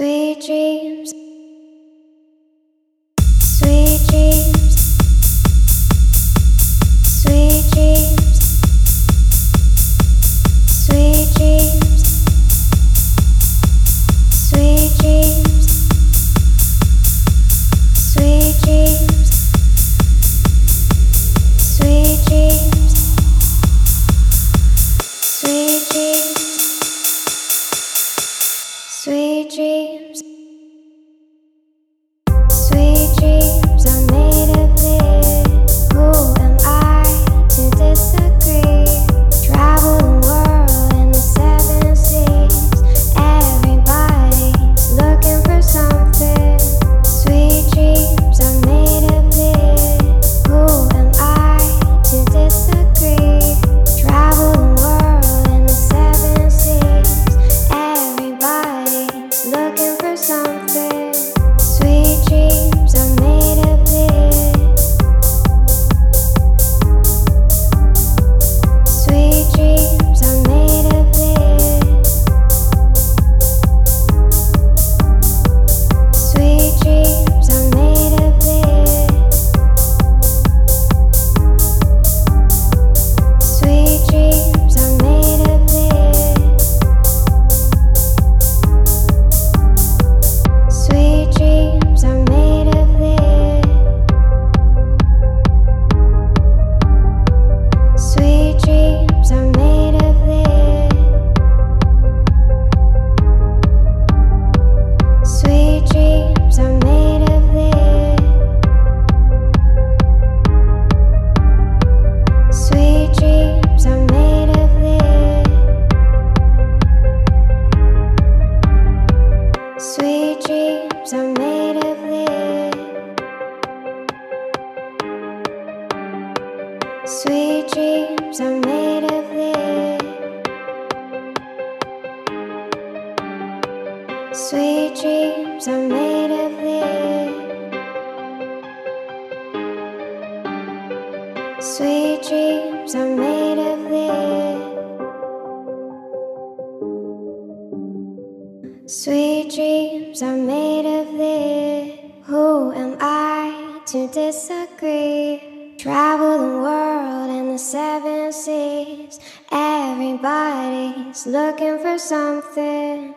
Sweet dreams. Dream. Sweet dreams are made of thee. Sweet dreams are made of thee. Sweet dreams are made of thee. Sweet dreams are made of this. Who am I to disagree? Travel the world and the seven seas. Everybody's looking for something.